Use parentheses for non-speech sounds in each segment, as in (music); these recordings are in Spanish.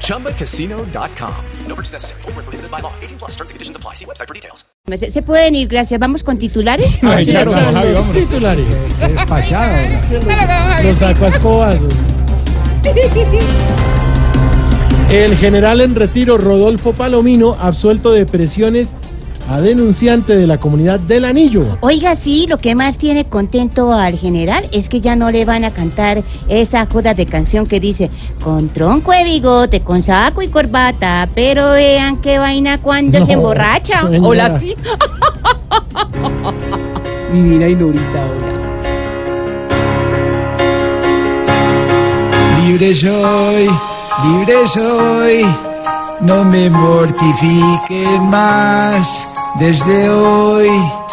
ChumbaCasino.com. No purchase necessary. Void where prohibited by law. 18 plus terms and conditions apply. See website for details. ¿Se, se pueden ir, gracias. ¿Vamos con titulares? Ay, claro, Javi, vamos. titulares. Despachado. Los saco a escobazos. (laughs) El general en retiro Rodolfo Palomino, absuelto de presiones a denunciante de la comunidad del Anillo. Oiga, sí, lo que más tiene contento al general es que ya no le van a cantar esa joda de canción que dice con tronco de bigote, con saco y corbata, pero vean qué vaina cuando No, se emborracha. señora. Hola, sí. (laughs) Divina y Norita, hola. Libre soy, libre soy, no me mortifiquen más. Desde hoy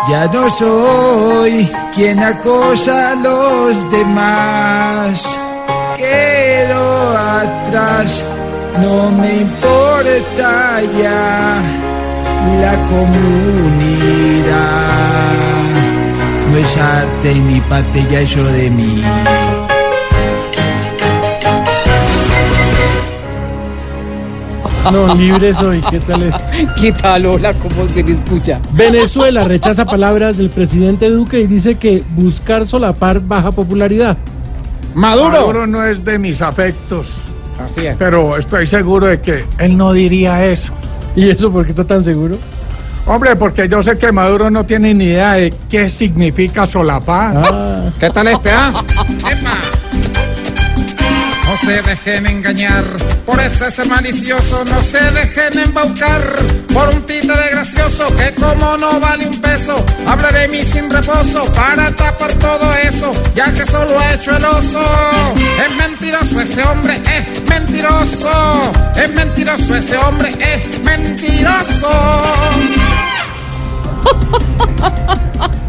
ya no soy quien acosa a los demás. Quedo atrás, no me importa ya la comunidad. No es arte ni parte ya eso de mí. No, libre soy. ¿Qué tal es? ¿Qué tal? Hola, ¿cómo se le escucha? Venezuela rechaza palabras del presidente Duque y dice que buscar solapar baja popularidad. Maduro. Maduro no es de mis afectos, Así es. pero estoy seguro de que él no diría eso. ¿Y eso por qué está tan seguro? Hombre, porque yo sé que Maduro no tiene ni idea de qué significa solapar. Ah, ¿Qué tal este, ah? Se dejen engañar por ese ser malicioso, no se dejen embaucar por un títere gracioso que como no vale un peso, habla de mí sin reposo para tapar todo eso, ya que solo ha hecho el oso. Es mentiroso ese hombre, es mentiroso, es mentiroso ese hombre, es mentiroso.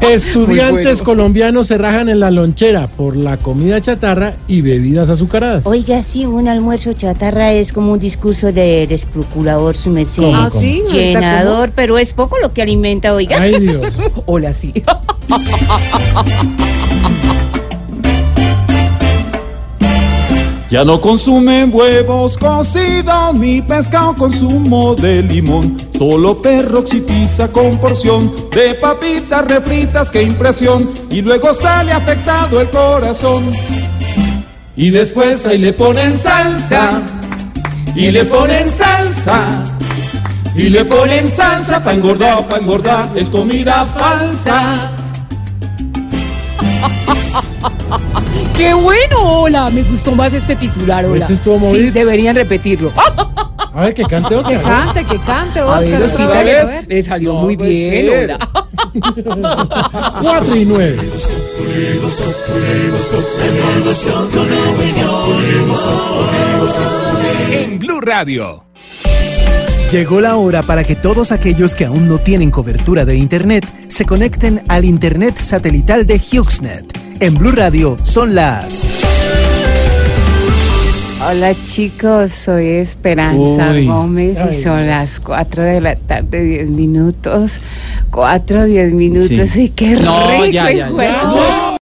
Estudiantes bueno. colombianos se rajan en la lonchera por la comida chatarra y bebidas azucaradas. Oiga, sí, un almuerzo chatarra es como un discurso de desprocurador, su merced. ¿Cómo, Ah, cómo? sí? Llenador, pero es poco lo que alimenta, oiga. Ay, (laughs) Dios. Hola, sí. (laughs) Ya no consumen huevos cocidos ni pescado con zumo de limón. Solo pizza con porción de papitas refritas, qué impresión. Y luego sale afectado el corazón. Y después ahí le ponen salsa. Y le ponen salsa. Y le ponen salsa pa' engordar, pa' engordar. Es comida falsa. (laughs) ¡Qué bueno! Hola, me gustó más este titular, hola. Ese estuvo Sí, deberían repetirlo. (laughs) A ver, que cante. Cante, que cante, A ver, Oscar. los otra titulares vez, a ver. le salió No muy bien, ser. hola. (laughs) 4 y 9. En Blue Radio. Llegó la hora para que todos aquellos que aún no tienen cobertura de Internet se conecten al Internet satelital de HughesNet. En Blue Radio son las... Hola chicos, soy Esperanza Uy. Gómez y son las 4 de la tarde, 10 minutos. 4, 10 minutos Sí. y qué No, rico ya, ya,